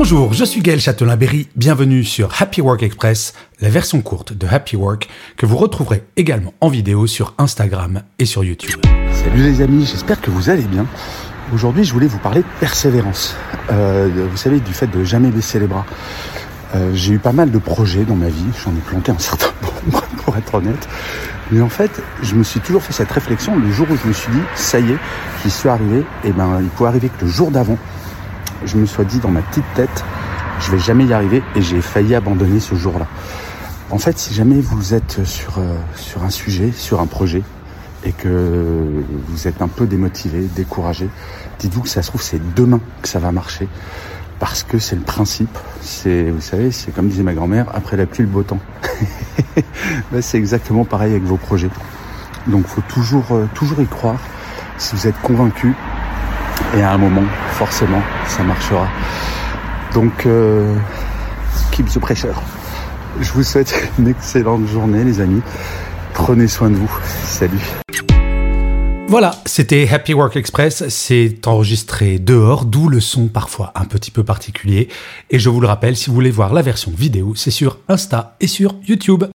Bonjour, je suis Gaël Châtelain-Berry, bienvenue sur Happy Work Express, la version courte de Happy Work que vous retrouverez également en vidéo sur Instagram et sur YouTube. Salut les amis, j'espère que vous allez bien. Aujourd'hui, je voulais vous parler de persévérance. Euh, vous savez, du fait de jamais baisser les bras. Euh, j'ai eu pas mal de projets dans ma vie, j'en ai planté un certain nombre pour être honnête. Mais en fait, je me suis toujours fait cette réflexion le jour où je me suis dit, ça y est, j'y suis arrivé, et ben il pouvait arriver que le jour d'avant, je me sois dit dans ma petite tête, je vais jamais y arriver et j'ai failli abandonner ce jour-là. En fait, si jamais vous êtes sur, euh, sur un sujet, sur un projet, et que vous êtes un peu démotivé, découragé, dites-vous que ça se trouve c'est demain que ça va marcher. Parce que c'est le principe. C'est, vous savez, c'est comme disait ma grand-mère, après la pluie, le beau temps. ben, c'est exactement pareil avec vos projets. Donc, faut toujours, euh, toujours y croire. Si vous êtes convaincu, et à un moment, forcément, ça marchera. Donc, euh, keep the pressure. Je vous souhaite une excellente journée, les amis. Prenez soin de vous. Salut. Voilà, c'était Happy Work Express, c'est enregistré dehors, d'où le son parfois un petit peu particulier. Et je vous le rappelle, si vous voulez voir la version vidéo, c'est sur Insta et sur YouTube.